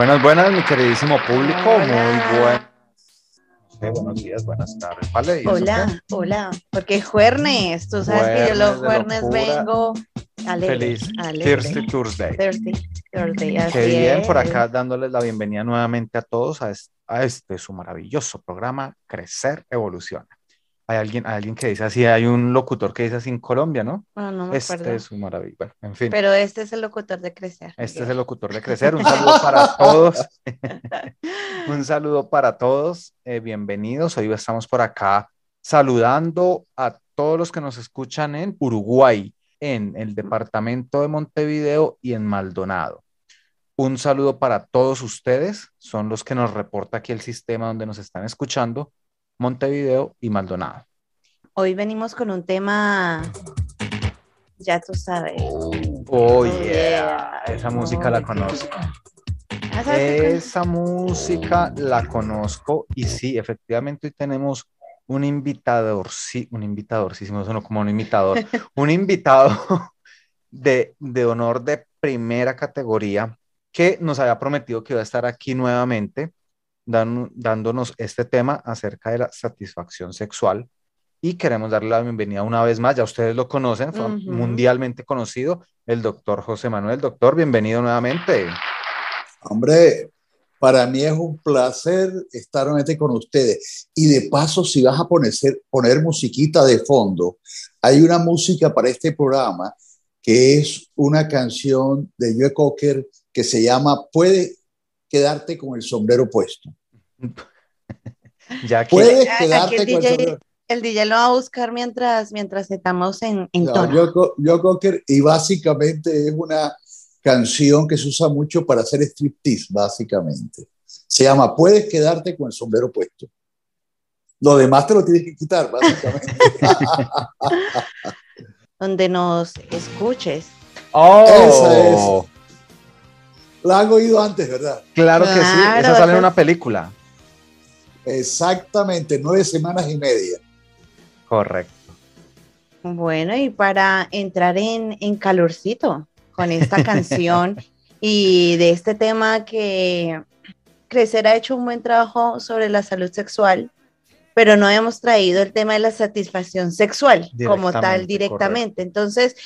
Buenas, buenas, mi queridísimo público. Muy buenas. buenos días, buenas tardes. Vale, hola, hola. Porque es jueves. Tú sabes que yo los jueves vengo alegre, Feliz alegre. Thursday Thursday. Thursday, Thursday, así Qué bien, por acá dándoles la bienvenida nuevamente a todos a este, a este su maravilloso programa Crecer Evoluciona. Hay alguien, hay alguien que dice así, hay un locutor que dice así en Colombia, ¿no? Ah, no me Este acuerdo. es su maravilla. Bueno, en fin. Pero este es el locutor de crecer. Este es el locutor de Crecer. Un saludo para todos. Un saludo para todos. eh, bienvenidos. Hoy estamos por acá saludando a todos los que nos escuchan en Uruguay, en el departamento de Montevideo y en Maldonado. Un saludo para todos ustedes. Son los que nos reporta aquí el sistema donde nos están escuchando, Montevideo y Maldonado. Hoy venimos con un tema, ya tú sabes. Oh, yeah. yeah. Esa música la conozco. Ah, ¿sabes qué? Esa música la conozco y sí, efectivamente hoy tenemos un invitador, sí, un invitador, sí, me sonó como un invitador, un invitado de, de honor de primera categoría que nos había prometido que iba a estar aquí nuevamente dan- dándonos este tema acerca de la satisfacción sexual y queremos darle la bienvenida una vez más, ya ustedes lo conocen, fue mundialmente conocido, el doctor José Manuel. Doctor, bienvenido nuevamente. Hombre, para mí es un placer estar nuevamente con ustedes. Y de paso, si vas a poner, poner musiquita de fondo, hay una música para este programa que es una canción de Joe Cocker que se llama Puede quedarte con el sombrero puesto. Ya que Puedes Ah, aquí quedarte el con el DJ sombrero. El DJ lo va a buscar mientras, mientras estamos en, en No, tono. Joe, Co- Joe Cocker, y básicamente es una canción que se usa mucho para hacer striptease, básicamente. Se llama Puedes quedarte con el sombrero puesto. Lo demás te lo tienes que quitar, básicamente. Donde nos escuches. ¡Oh! Esa La han oído antes, ¿verdad? Claro que sí, Claro, esa sale en una película. Exactamente, nueve semanas y media. Correcto. Bueno, y para entrar en, en calorcito con esta canción y de este tema que Crecer ha hecho un buen trabajo sobre la salud sexual, pero no hemos traído el tema de la satisfacción sexual como tal Directamente, directamente. Entonces,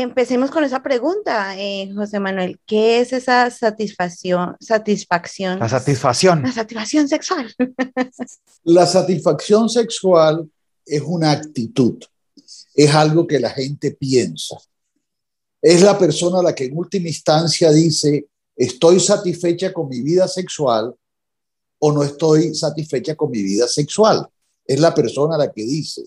empecemos con esa pregunta, eh, José Manuel. ¿Qué es esa satisfacción? Satisfacción. La satisfacción. La satisfacción sexual. La satisfacción sexual es una actitud, es algo que la gente piensa. Es la persona la que en última instancia dice, estoy satisfecha con mi vida sexual o no estoy satisfecha con mi vida sexual. Es la persona la que dice.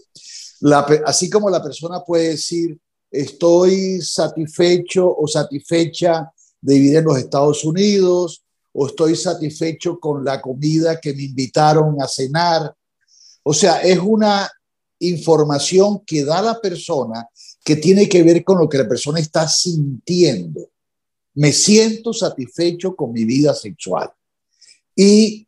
La así como la persona puede decir, estoy satisfecho o satisfecha de vivir en los Estados Unidos, o estoy satisfecho con la comida que me invitaron a cenar. O sea, es una información que da la persona que tiene que ver con lo que la persona está sintiendo. Me siento satisfecho con mi vida sexual. Y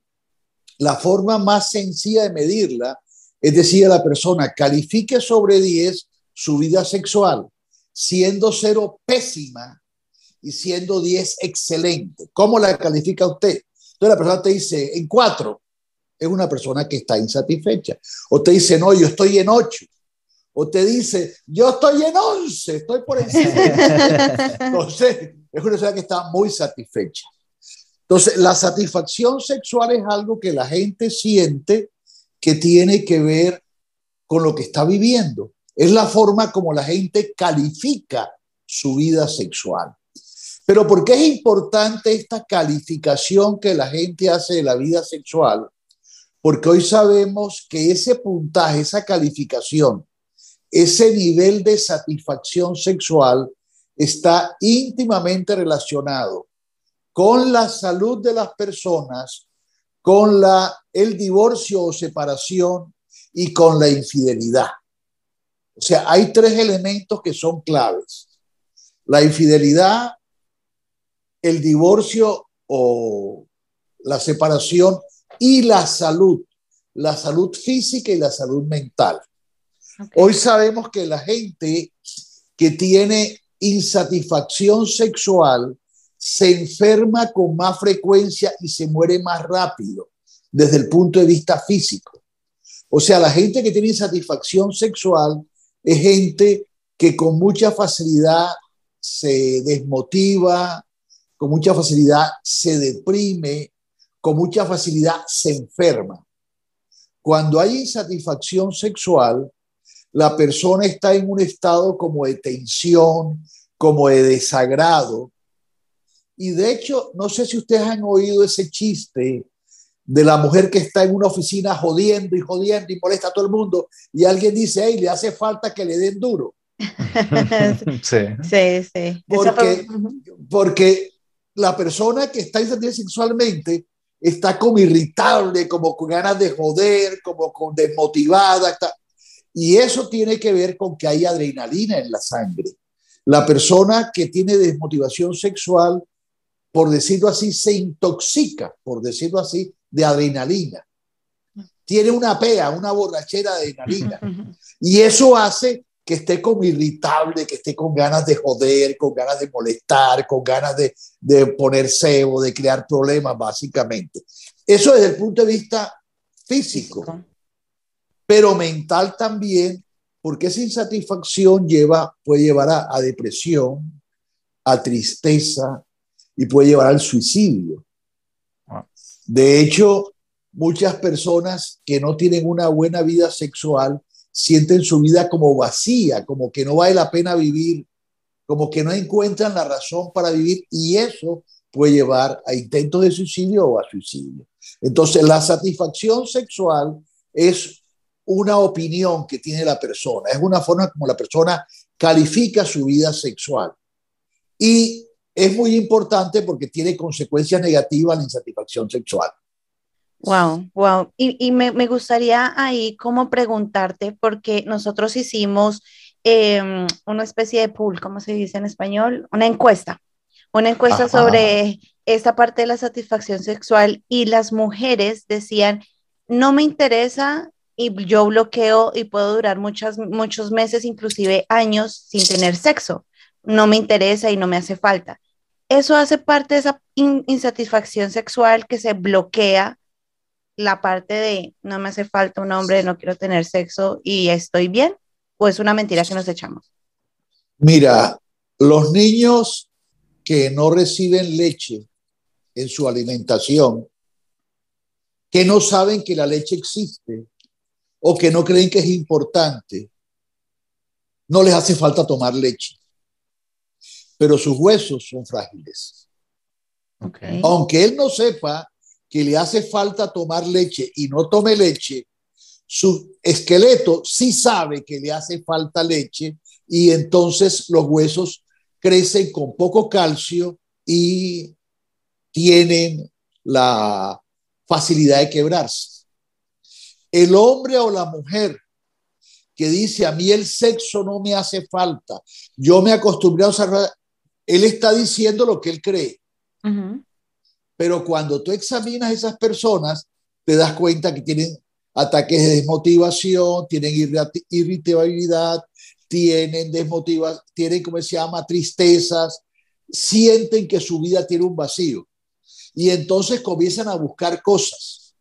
la forma más sencilla de medirla es decir a la persona, califique sobre 10 su vida sexual, siendo cero pésima y siendo 10 excelente. ¿Cómo la califica usted? Entonces la persona te dice, en 4, es una persona que está insatisfecha. O te dice, no, yo estoy en 8. O te dice, yo estoy en 11, estoy por encima. Entonces, es una persona que está muy satisfecha. Entonces, la satisfacción sexual es algo que la gente siente que tiene que ver con lo que está viviendo. Es la forma como la gente califica su vida sexual. Pero ¿por qué es importante esta calificación que la gente hace de la vida sexual? Porque hoy sabemos que ese puntaje, esa calificación, ese nivel de satisfacción sexual está íntimamente relacionado con la salud de las personas, con la, el divorcio o separación y con la infidelidad. O sea, hay tres elementos que son claves. La infidelidad, el divorcio o la separación y la salud, la salud física y la salud mental. Hoy sabemos que la gente que tiene insatisfacción sexual se enferma con más frecuencia y se muere más rápido desde el punto de vista físico. O sea, la gente que tiene insatisfacción sexual es gente que con mucha facilidad se desmotiva, con mucha facilidad se deprime, con mucha facilidad se enferma. Cuando hay insatisfacción sexual, la persona está en un estado como de tensión, como de desagrado. Y de hecho, no sé si ustedes han oído ese chiste de la mujer que está en una oficina jodiendo y jodiendo y molesta a todo el mundo y alguien dice, hey, le hace falta que le den duro. sí, sí. sí. Porque, porque la persona que está insatisfecha sexualmente está como irritable, como con ganas de joder, como con desmotivada. Y eso tiene que ver con que hay adrenalina en la sangre. La persona que tiene desmotivación sexual, por decirlo así, se intoxica, por decirlo así, de adrenalina. Tiene una pea, una borrachera de adrenalina. Y eso hace que esté como irritable, que esté con ganas de joder, con ganas de molestar, con ganas de, de poner cebo, de crear problemas, básicamente. Eso desde el punto de vista físico, pero mental también, porque esa insatisfacción lleva, puede llevar a, a depresión, a tristeza y puede llevar al suicidio. De hecho, muchas personas que no tienen una buena vida sexual sienten su vida como vacía, como que no vale la pena vivir, como que no encuentran la razón para vivir y eso puede llevar a intentos de suicidio o a suicidio. Entonces, la satisfacción sexual es una opinión que tiene la persona, es una forma como la persona califica su vida sexual. Y es muy importante porque tiene consecuencias negativas la insatisfacción sexual. Wow, wow. Y, me, gustaría ahí como preguntarte, porque nosotros hicimos em, una especie de pool, ¿cómo se dice en español? Una encuesta, una encuesta sobre esta parte de la satisfacción sexual y las mujeres decían, no me interesa y yo bloqueo y puedo durar muchas, muchos meses, inclusive años sin tener sexo. No me interesa y no me hace falta eso hace parte de esa insatisfacción sexual que se bloquea la parte de no me hace falta un hombre, no quiero tener sexo y estoy bien, o es una mentira que nos echamos? Mira, los niños que no reciben leche en su alimentación, que no saben que la leche existe o que no creen que es importante, no les hace falta tomar leche pero sus huesos son frágiles. Aunque él no sepa que le hace falta tomar leche y no tome leche, su esqueleto sí sabe que le hace falta leche y entonces los huesos crecen con poco calcio y tienen la facilidad de quebrarse. El hombre o la mujer que dice a mí el sexo no me hace falta, yo me acostumbré a usar él está diciendo lo que él cree. Pero cuando tú examinas a esas personas, te das cuenta que tienen ataques de desmotivación, tienen irritabilidad, tienen desmotivación, tienen, como se llama?, tristezas, sienten que su vida tiene un vacío. Y entonces comienzan a buscar cosas.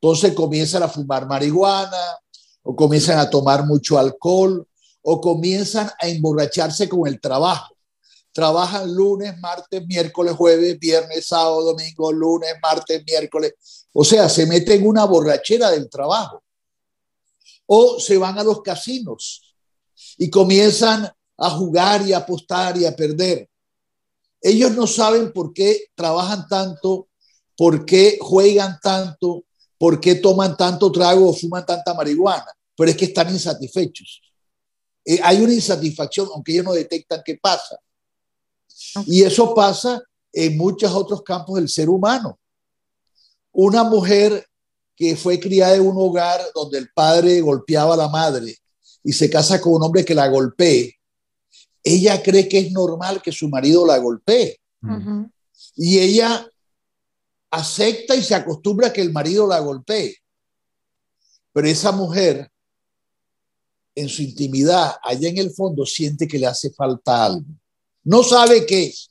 Entonces comienzan a fumar marihuana, o comienzan a tomar mucho alcohol, o comienzan a emborracharse con el trabajo trabajan lunes, martes, miércoles, jueves, viernes, sábado, domingo, lunes, martes, miércoles. O sea, se meten en una borrachera del trabajo. O se van a los casinos y comienzan a jugar y a apostar y a perder. Ellos no saben por qué trabajan tanto, por qué juegan tanto, por qué toman tanto trago o fuman tanta marihuana, pero es que están insatisfechos. Eh, hay una insatisfacción, aunque ellos no detectan qué pasa. Y eso pasa en muchos otros campos del ser humano. Una mujer que fue criada en un hogar donde el padre golpeaba a la madre y se casa con un hombre que la golpee, ella cree que es normal que su marido la golpee. Y ella acepta y se acostumbra a que el marido la golpee. Pero esa mujer, en su intimidad, allá en el fondo, siente que le hace falta algo. No sabe qué es.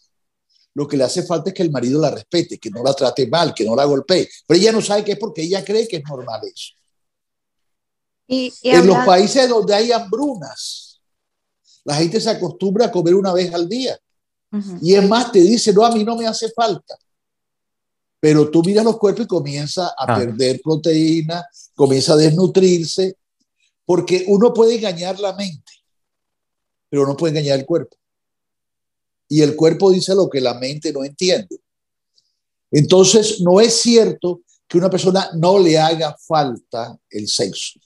Lo que le hace falta es que el marido la respete, que no la trate mal, que no la golpee. Pero ella no sabe qué es porque ella cree que es normal eso. Y, en los países donde hay hambrunas, la gente se acostumbra a comer una vez al día. Y es más, te dice, no, a mí no me hace falta. Pero tú miras los cuerpos y comienza a ah. perder proteína, comienza a desnutrirse, porque uno puede engañar la mente, pero no puede engañar el cuerpo. Y el cuerpo dice lo que la mente no entiende. Entonces, no es cierto que una persona no le haga falta el sexo.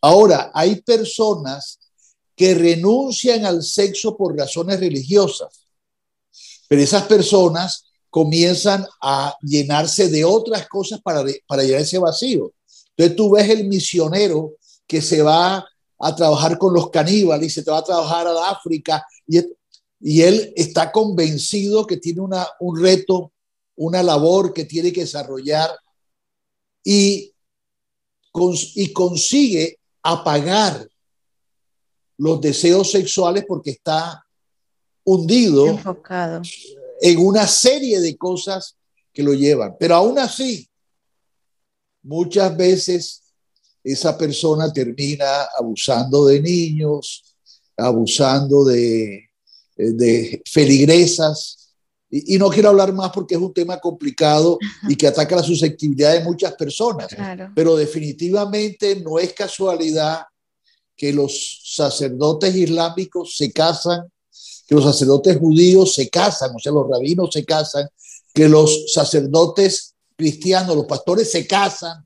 Ahora, hay personas que renuncian al sexo por razones religiosas, pero esas personas comienzan a llenarse de otras cosas para, para llenar ese vacío. Entonces tú ves el misionero que se va a trabajar con los caníbales y se te va a trabajar a África y, y él está convencido que tiene una, un reto, una labor que tiene que desarrollar y, y consigue apagar los deseos sexuales porque está hundido Enfocado en una serie de cosas que lo llevan. Pero aún así, muchas veces esa persona termina abusando de niños, abusando de, de feligresas. Y, no quiero hablar más porque es un tema complicado y que ataca la susceptibilidad de muchas personas. Pero definitivamente no es casualidad que los sacerdotes islámicos se casan que los sacerdotes judíos se casan, o sea, los rabinos se casan, que los sacerdotes cristianos, los pastores se casan.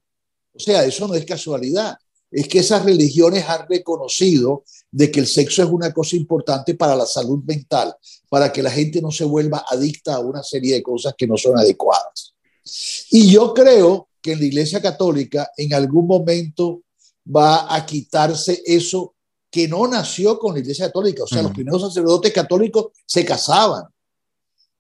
O sea, eso no es casualidad. Es que esas religiones han reconocido de que el sexo es una cosa importante para la salud mental, para que la gente no se vuelva adicta a una serie de cosas que no son adecuadas. Y yo creo que en la Iglesia Católica en algún momento va a quitarse eso que no nació con la Iglesia Católica. O sea, los primeros sacerdotes católicos se casaban.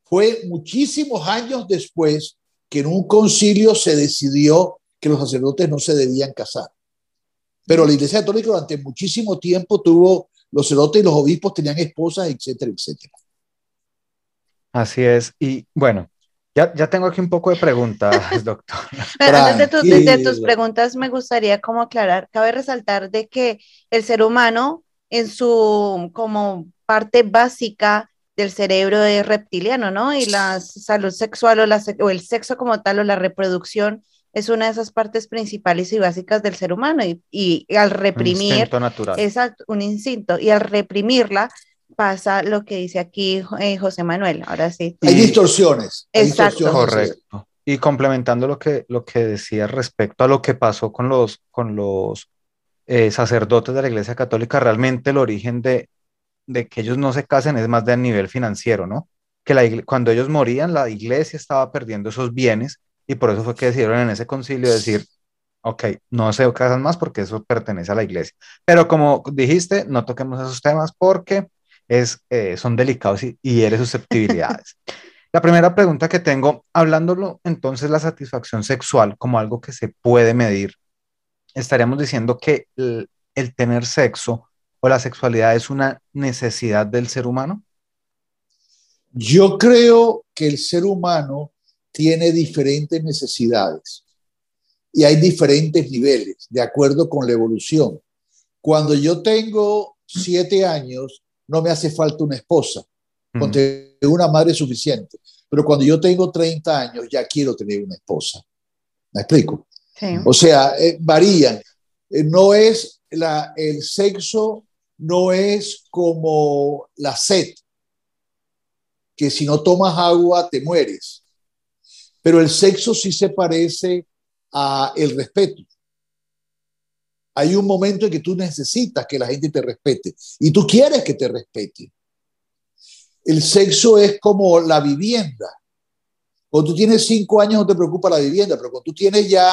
Fue muchísimos años después que en un concilio se decidió que los sacerdotes no se debían casar. Pero la Iglesia Católica durante muchísimo tiempo tuvo, los sacerdotes y los obispos tenían esposas, etcétera, etcétera. Así es. Y bueno, ya, ya, tengo aquí un poco de preguntas, doctor. Antes de, tus preguntas, me gustaría como aclarar, cabe resaltar de que el ser humano en su como parte básica del cerebro es reptiliano, ¿no? Y la salud sexual o, la, o el sexo como tal o la reproducción es una de esas partes principales y básicas del ser humano y, y al reprimir... Un instinto natural. Exacto, un instinto. Y al reprimirla, pasa lo que dice aquí eh, José Manuel. Ahora sí. Hay distorsiones. Exacto. Correcto. Y complementando lo que, lo que decía respecto a lo que pasó con los, con los eh, sacerdotes de la Iglesia Católica, realmente el origen de, de que ellos no se casen es más de nivel financiero, ¿no? Que la, cuando ellos morían, la iglesia estaba perdiendo esos bienes y por eso fue que decidieron en ese concilio decir, ok, no se casan más porque eso pertenece a la iglesia. Pero como dijiste, no toquemos esos temas porque es, eh, son delicados y, y eres susceptibilidades. La primera pregunta que tengo, hablándolo entonces la satisfacción sexual como algo que se puede medir, estaríamos diciendo que el, el tener sexo o la sexualidad es una necesidad del ser humano? Yo creo que el ser humano tiene diferentes necesidades y hay diferentes niveles de acuerdo con la evolución. Cuando yo tengo siete años, no me hace falta una esposa, con una madre suficiente. Pero cuando yo tengo 30 años, ya quiero tener una esposa. ¿Me explico? O sea, eh, varían. Eh, no es la, el sexo, no es como la sed, que si no tomas agua te mueres. Pero el sexo sí se parece a el respeto hay un momento en que tú necesitas que la gente te respete y tú quieres que te respete. El sexo es como la vivienda. Cuando tienes cinco años no te preocupa la vivienda, pero cuando tú tienes ya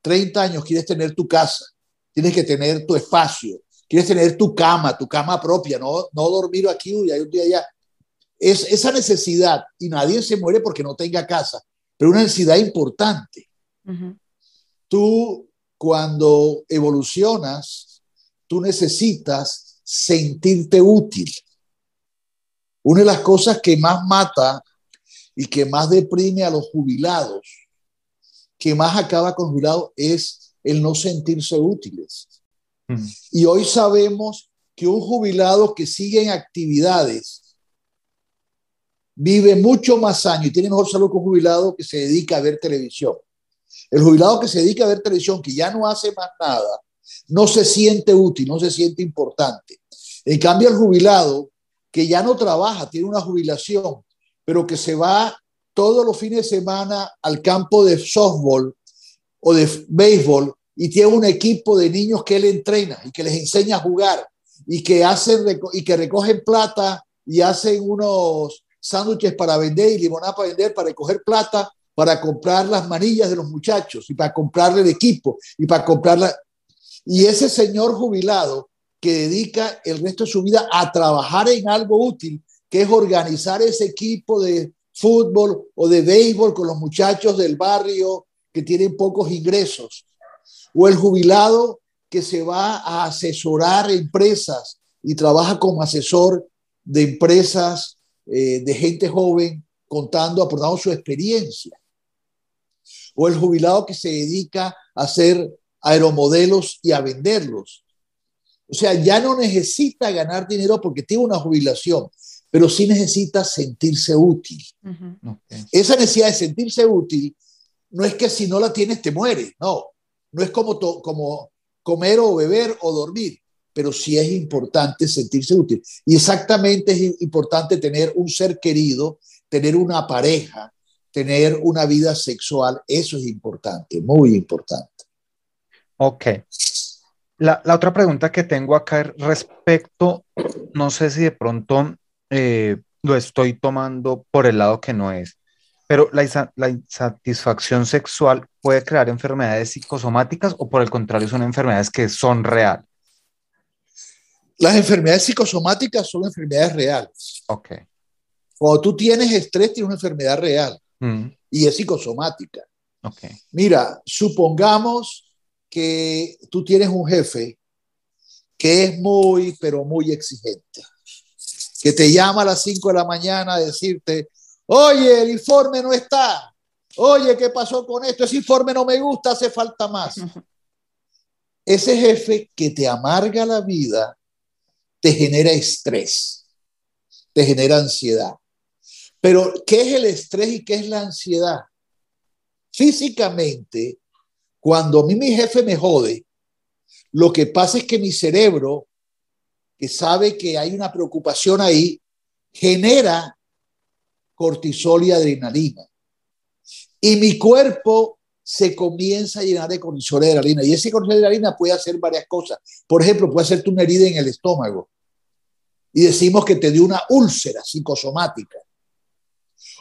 30 años quieres tener tu casa, tienes que tener tu espacio, quieres tener tu cama, tu cama propia, no, no dormir aquí y un día allá. Es esa necesidad, y nadie se muere porque no tenga casa, pero una necesidad importante. Tú, cuando evolucionas, tú necesitas sentirte útil. Una de las cosas que más mata y que más deprime a los jubilados, que más acaba con jubilados, es el no sentirse útiles. Y hoy sabemos que un jubilado que sigue en actividades vive mucho más años y tiene mejor salud que un jubilado que se dedica a ver televisión. El jubilado que se dedica a ver televisión, que ya no hace más nada, no se siente útil, no se siente importante. En cambio, el jubilado que ya no trabaja, tiene una jubilación, pero que se va todos los fines de semana al campo de softball o de béisbol y tiene un equipo de niños que él entrena y que les enseña a jugar y que hacen y que recogen plata y hacen unos sándwiches para vender y limonada para vender para recoger plata para comprar las manillas de los muchachos y para comprarle el equipo y para comprarla. Y ese señor jubilado que dedica el resto de su vida a trabajar en algo útil, que es organizar ese equipo de fútbol o de béisbol con los muchachos del barrio que tienen pocos ingresos, o el jubilado que se va a asesorar empresas y trabaja como asesor de empresas eh, de gente joven contando, aportando su experiencia o el jubilado que se dedica a hacer aeromodelos y a venderlos. O sea, ya no necesita ganar dinero porque tiene una jubilación, pero sí necesita sentirse útil. Esa necesidad de sentirse útil no es que si no la tienes te mueres, no. No es como, como comer o beber o dormir, pero sí es importante sentirse útil. Y exactamente es importante tener un ser querido, tener una pareja, tener una vida sexual, eso es importante, muy importante. Ok. La, otra pregunta que tengo acá es respecto, no sé si de pronto eh, lo estoy tomando por el lado que no es, pero la, la insatisfacción sexual puede crear enfermedades psicosomáticas o por el contrario son enfermedades que son reales. Las enfermedades psicosomáticas son enfermedades reales. Ok. Cuando tú tienes estrés, tienes una enfermedad real. Mm. y es psicosomática. Mira, supongamos que tú tienes un jefe que es muy, pero muy exigente, que te llama a las 5 de la mañana a decirte, oye, el informe no está, oye, ¿qué pasó con esto? Ese informe no me gusta, hace falta más. Ese jefe que te amarga la vida te genera estrés, te genera ansiedad. Pero, ¿qué es el estrés y qué es la ansiedad? Físicamente, cuando a mí mi jefe me jode, lo que pasa es que mi cerebro, que sabe que hay una preocupación ahí, genera cortisol y adrenalina. Y mi cuerpo se comienza a llenar de cortisol y adrenalina. Y ese cortisol y adrenalina puede hacer varias cosas. Por ejemplo, puede hacerte una herida en el estómago. Y decimos que te dio una úlcera psicosomática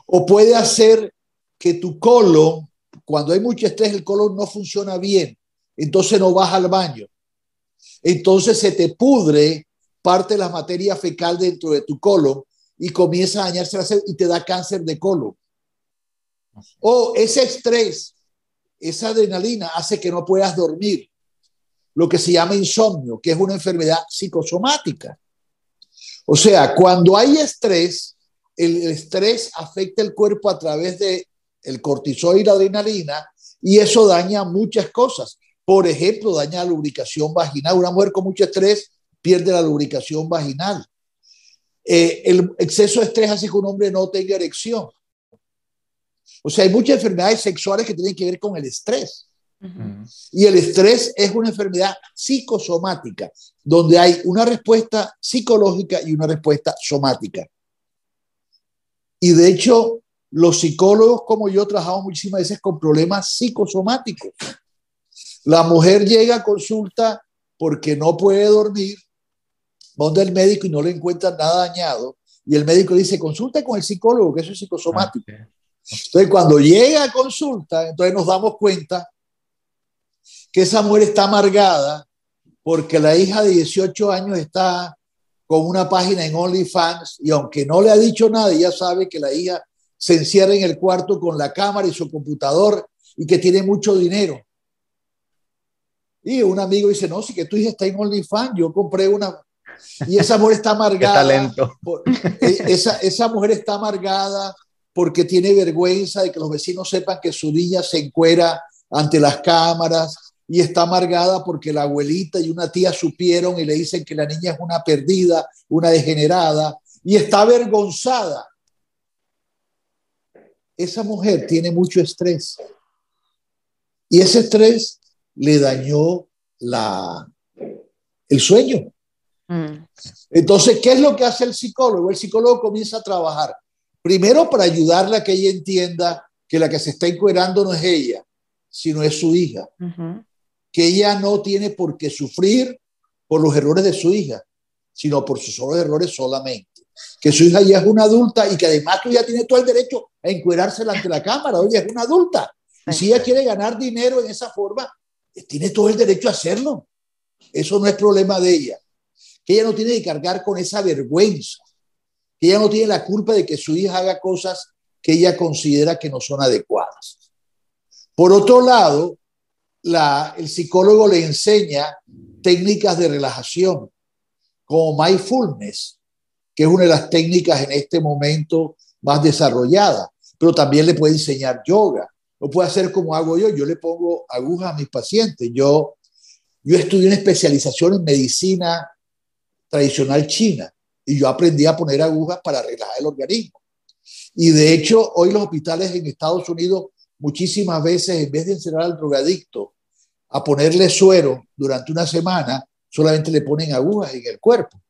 o puede hacer que tu colon, cuando hay mucho estrés, el colon no funciona bien, entonces no vas al baño. Entonces se te pudre parte de la materia fecal dentro de tu colon y comienza a dañarse la y te da cáncer de colon. O ese estrés, esa adrenalina hace que no puedas dormir, lo que se llama insomnio, que es una enfermedad psicosomática. O sea, cuando hay estrés, el, estrés afecta el cuerpo a través de el cortisol y la adrenalina y eso daña muchas cosas. Por ejemplo, daña la lubricación vaginal. Una mujer con mucho estrés pierde la lubricación vaginal. Eh, el exceso de estrés hace que un hombre no tenga erección. O sea, hay muchas enfermedades sexuales que tienen que ver con el estrés. Y el estrés es una enfermedad psicosomática, donde hay una respuesta psicológica y una respuesta somática. Y de hecho, los psicólogos como yo trabajamos muchísimas veces con problemas psicosomáticos. La mujer llega a consulta porque no puede dormir, va donde el médico y no le encuentra nada dañado. Y el médico dice, consulta con el psicólogo, que eso es psicosomático. Entonces, cuando llega a consulta, entonces nos damos cuenta que esa mujer está amargada porque la hija de 18 años está con una página en OnlyFans y aunque no le ha dicho nada, ella sabe que la hija se encierra en el cuarto con la cámara y su computador y que tiene mucho dinero. Y un amigo dice, no, si que tu hija está en OnlyFans, yo compré una... Y esa mujer está amargada. talento. E, esa, esa mujer está amargada porque tiene vergüenza de que los vecinos sepan que su niña se encuera ante las cámaras y está amargada porque la abuelita y una tía supieron y le dicen que la niña es una perdida, una degenerada, y está avergonzada. Esa mujer tiene mucho estrés y ese estrés le dañó la, el sueño. Mm. Entonces, ¿qué es lo que hace el psicólogo? El psicólogo comienza a trabajar Primero, para ayudarle a que ella entienda que la que se está encuerando no es ella, sino es su hija. Que ella no tiene por qué sufrir por los errores de su hija, sino por sus errores solamente. Que su hija ya es una adulta y que además tú ya tiene todo el derecho a encuerarse ante la cámara. Oye, es una adulta. Y si ella quiere ganar dinero en esa forma, eh, tiene todo el derecho a hacerlo. Eso no es problema de ella. Que ella no tiene que cargar con esa vergüenza que ella no tiene la culpa de que su hija haga cosas que ella considera que no son adecuadas. Por otro lado, el psicólogo le enseña técnicas de relajación, como mindfulness, que es una de las técnicas en este momento más desarrolladas, pero también le puede enseñar yoga. Lo puede hacer como hago yo, yo le pongo agujas a mis pacientes. Yo, yo estudié una especialización en medicina tradicional china y yo aprendí a poner agujas para relajar el organismo. Y de hecho, hoy los hospitales en Estados Unidos muchísimas veces, en vez de encerrar al drogadicto a ponerle suero durante una semana, solamente le ponen agujas en el cuerpo.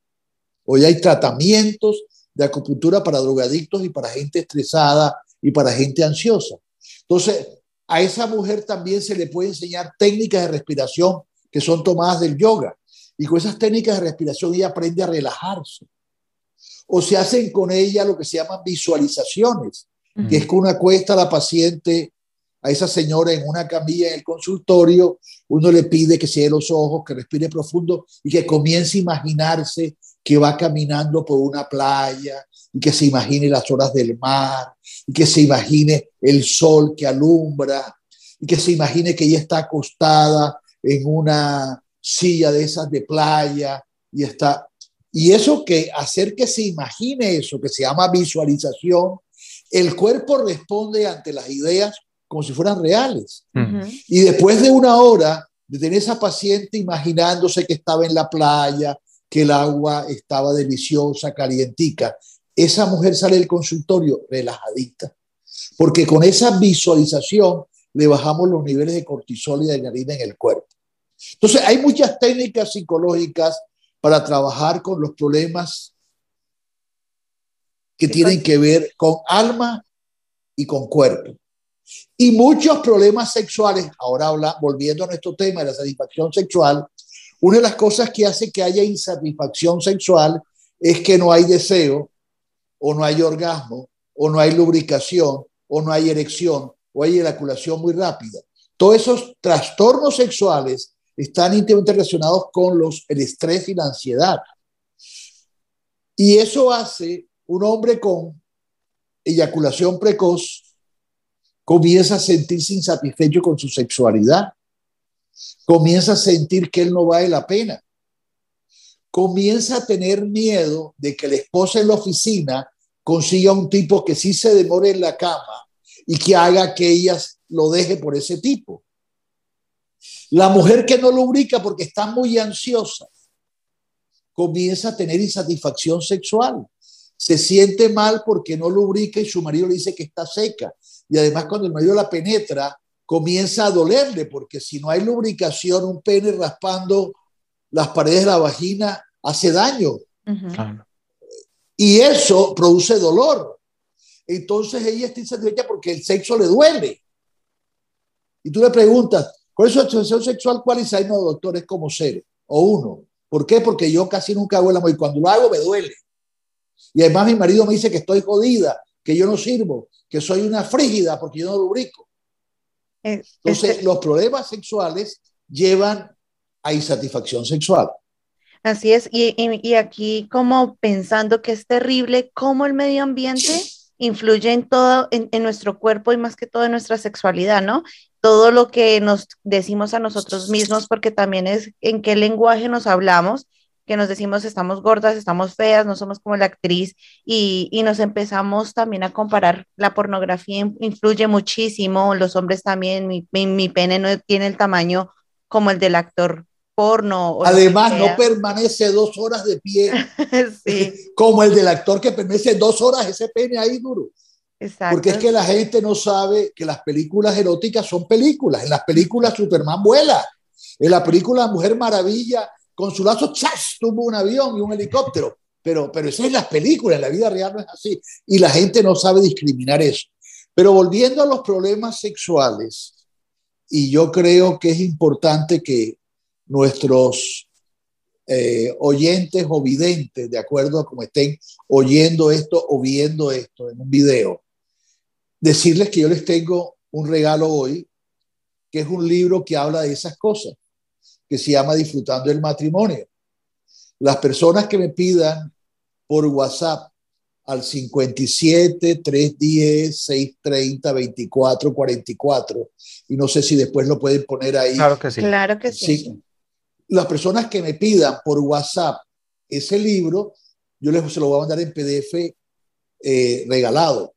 Hoy hay tratamientos de acupuntura para drogadictos y para gente estresada y para gente ansiosa. Entonces, a esa mujer también se le puede enseñar técnicas de respiración que son tomadas del yoga. Y con esas técnicas de respiración ella aprende a relajarse o se hacen con ella lo que se llaman visualizaciones, que es que una acuesta a la paciente, a esa señora en una camilla en el consultorio, uno le pide que cierre los ojos, que respire profundo y que comience a imaginarse que va caminando por una playa y que se imagine las horas del mar y que se imagine el sol que alumbra y que se imagine que ella está acostada en una silla de esas de playa y está y eso que hacer que se imagine eso, que se llama visualización, el cuerpo responde ante las ideas como si fueran reales. Y después de una hora de tener esa paciente imaginándose que estaba en la playa, que el agua estaba deliciosa, calientica, esa mujer sale del consultorio relajadita, porque con esa visualización le bajamos los niveles de cortisol y de adrenalina en el cuerpo. Entonces, hay muchas técnicas psicológicas para trabajar con los problemas que tienen que ver con alma y con cuerpo. Y muchos problemas sexuales, ahora habla, volviendo a nuestro tema de la satisfacción sexual, una de las cosas que hace que haya insatisfacción sexual es que no hay deseo, o no hay orgasmo, o no hay lubricación, o no hay erección, o hay eyaculación muy rápida. Todos esos trastornos sexuales están íntimamente relacionados con el estrés y la ansiedad. Y eso hace un hombre con eyaculación precoz comienza a sentirse insatisfecho con su sexualidad, comienza a sentir que él no vale la pena, comienza a tener miedo de que la esposa en la oficina consiga un tipo que sí se demore en la cama y que haga que ella lo deje por ese tipo. La mujer que no lubrica porque está muy ansiosa comienza a tener insatisfacción sexual. Se siente mal porque no lubrica y su marido le dice que está seca. Y además cuando el marido la penetra, comienza a dolerle porque si no hay lubricación, un pene raspando las paredes de la vagina hace daño. Y eso produce dolor. Entonces ella está insatisfecha porque el sexo le duele. Y tú le preguntas, con su expresión sexual cualizada, no, doctor, es como cero o uno. ¿Por qué? Porque yo casi nunca hago el amor y cuando lo hago me duele. Y además mi marido me dice que estoy jodida que yo no sirvo, que soy una frígida porque yo no lubrico. Entonces, este- los problemas sexuales llevan a insatisfacción sexual. Así es, y, y- y aquí como pensando que es terrible cómo el medio ambiente influye en todo, en, en nuestro cuerpo y más que todo en nuestra sexualidad, ¿no? Todo lo que nos decimos a nosotros mismos, porque también es en qué lenguaje nos hablamos, que nos decimos estamos gordas, estamos feas, no somos como la actriz, y, y nos empezamos también a comparar. La pornografía in- influye muchísimo, los hombres también, mi, mi, mi pene no tiene el tamaño como el del actor porno. Además, no permanece dos horas de pie sí, como el del actor que permanece dos horas ese pene ahí duro. exacto. Porque es que la gente no sabe que las películas eróticas son películas. En las películas Superman vuela. En la película Mujer Maravilla, con su lazo, ¡chas! tuvo un avión y un helicóptero. Pero, pero eso es en las películas, en la vida real no es así. Y la gente no sabe discriminar eso. Pero volviendo a los problemas sexuales, y yo creo que es importante que nuestros eh, oyentes o videntes, de acuerdo a cómo estén oyendo esto o viendo esto en un video, decirles que yo les tengo un regalo hoy, que es un libro que habla de esas cosas, que se llama Disfrutando el matrimonio. Las personas que me pidan por WhatsApp al 57 310 630 24 44 y no sé si después lo pueden poner ahí. Claro que sí. Claro que sí. Sí. Las personas que me pidan por WhatsApp ese libro, yo les se lo voy a mandar en PDF eh, regalado.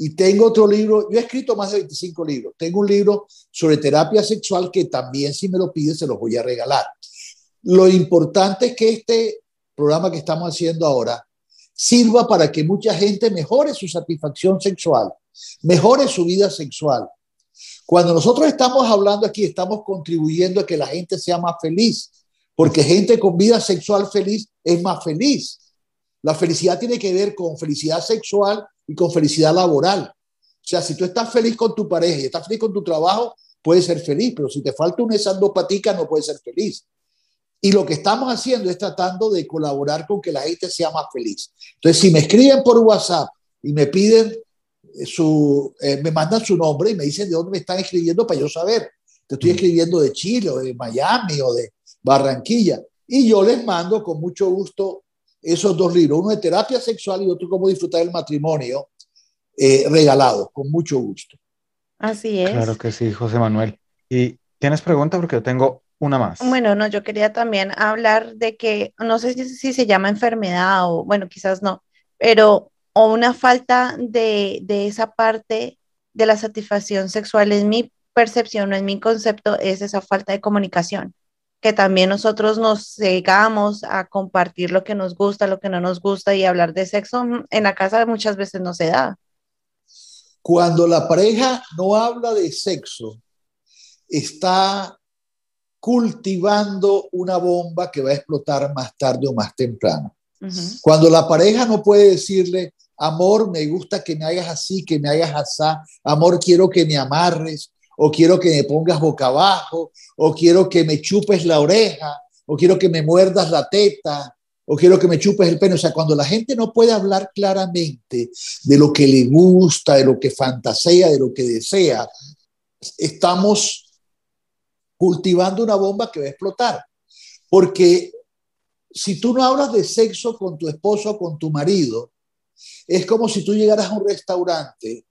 Y tengo otro libro, yo he escrito más de 25 libros. Tengo un libro sobre terapia sexual que también si me lo piden se los voy a regalar. Lo importante es que este programa que estamos haciendo ahora sirva para que mucha gente mejore su satisfacción sexual, mejore su vida sexual. Cuando nosotros estamos hablando aquí, estamos contribuyendo a que la gente sea más feliz, porque gente con vida sexual feliz es más feliz. La felicidad tiene que ver con felicidad sexual y con felicidad laboral. O sea, si tú estás feliz con tu pareja y estás feliz con tu trabajo, puedes ser feliz, pero si te falta una de esas dos paticas, no puedes ser feliz. Y lo que estamos haciendo es tratando de colaborar con que la gente sea más feliz. Entonces, si me escriben por WhatsApp y me piden su, eh, me mandan su nombre y me dicen de dónde me están escribiendo para yo saber. Te estoy escribiendo de Chile o de Miami o de Barranquilla. Y yo les mando con mucho gusto esos dos libros, uno de terapia sexual y otro cómo disfrutar el matrimonio, eh, regalados, con mucho gusto. Así es. Claro que sí, José Manuel. ¿Y tienes pregunta? Porque yo tengo una más. Bueno, no, yo quería también hablar de que, no sé si, si se llama enfermedad o, bueno, quizás no, pero o una falta de, de esa parte de la satisfacción sexual, en mi percepción, en mi concepto, es esa falta de comunicación, que también nosotros nos cegamos a compartir lo que nos gusta, lo que no nos gusta y hablar de sexo en la casa muchas veces no se da. Cuando la pareja no habla de sexo, está cultivando una bomba que va a explotar más tarde o más temprano. Cuando la pareja no puede decirle, amor, me gusta que me hagas así, que me hagas asá, amor, quiero que me amarres, o quiero que me pongas boca abajo, o quiero que me chupes la oreja, o quiero que me muerdas la teta, o quiero que me chupes el pene. O sea, cuando la gente no puede hablar claramente de lo que le gusta, de lo que fantasea, de lo que desea, estamos cultivando una bomba que va a explotar. Porque si tú no hablas de sexo con tu esposo o con tu marido, es como si tú llegaras a un restaurante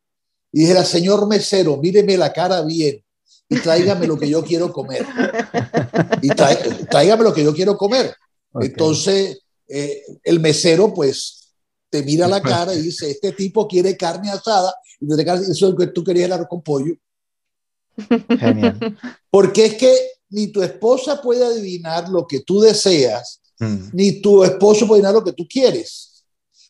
y dijeras, señor mesero, míreme la cara bien y tráigame lo que yo quiero comer. Y tráigame lo que yo quiero comer. Entonces, eh, el mesero, pues, te mira la cara y dice, este tipo quiere carne asada, y eso es lo que tú querías el arroz con pollo. Genial. Porque es que ni tu esposa puede adivinar lo que tú deseas, Mm. ni tu esposo puede adivinar lo que tú quieres.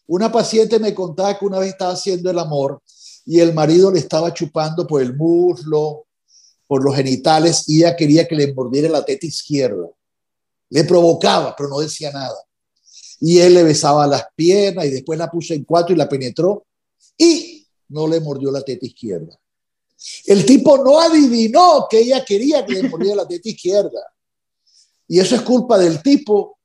Una paciente me contaba que una vez estaba haciendo el amor y el marido le estaba chupando por el muslo, por los genitales, y ella quería que le mordiera la teta izquierda. Le provocaba, pero no decía nada. Y él le besaba las piernas y después la puso en cuatro y la penetró y no le mordió la teta izquierda. El tipo no adivinó que ella quería que le mordiera la teta izquierda. Y eso es culpa del tipo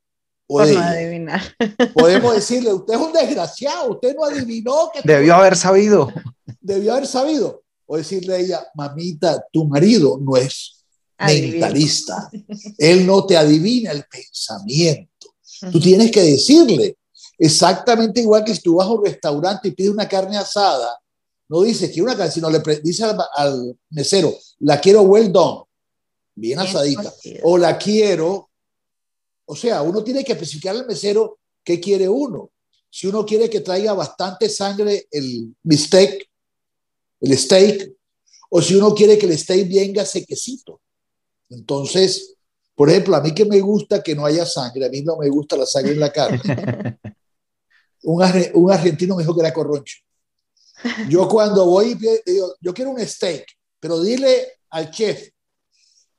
Por de no ella. adivinar. Podemos decirle, usted es un desgraciado, usted no adivinó que Debió haber sabido. debió haber sabido. O decirle a ella, mamita, tu marido no es mentalista. Él no te adivina el pensamiento. Tú tienes que decirle, exactamente igual que si tú vas a un restaurante y pides una carne asada, no dices que una carne, sino le dices al, al mesero, la quiero well done, bien Bien asadita, o la quiero, o sea, uno tiene que especificar al mesero qué quiere uno. Si uno quiere que traiga bastante sangre el bistec, el steak, o si uno quiere que el steak venga sequecito. Entonces, por ejemplo, a mí que me gusta que no haya sangre, a mí no me gusta la sangre en la carne. un, arge- un argentino me dijo que era corroncho. Yo cuando voy, digo, yo quiero un steak, pero dile al chef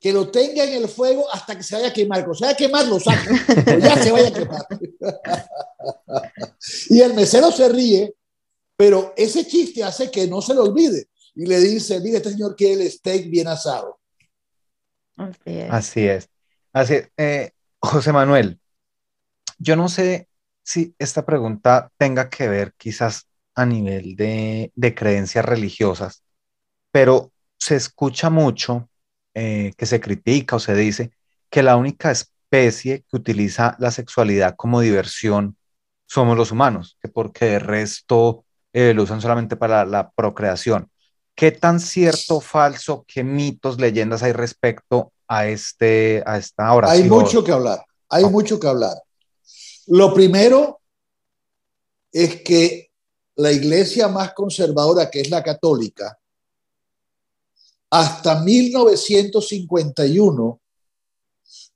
que lo tenga en el fuego hasta que se vaya a quemar. Cuando se vaya a quemar, lo saca. O ya se vaya a quemar. y el mesero se ríe, pero ese chiste hace que no se lo olvide. Y le dice, mire, este señor quiere el steak bien asado. Así es. Así es. Así es. Eh, José Manuel, yo no sé si esta pregunta tenga que ver quizás a nivel de, de creencias religiosas, pero se escucha mucho eh, que se critica o se dice que la única especie que utiliza la sexualidad como diversión somos los humanos, que porque el resto eh, lo usan solamente para la procreación. ¿Qué tan cierto, falso, qué mitos, leyendas hay respecto a, este, a esta oración? Hay mucho que hablar, hay mucho que hablar. Lo primero es que la iglesia más conservadora, que es la católica, hasta 1951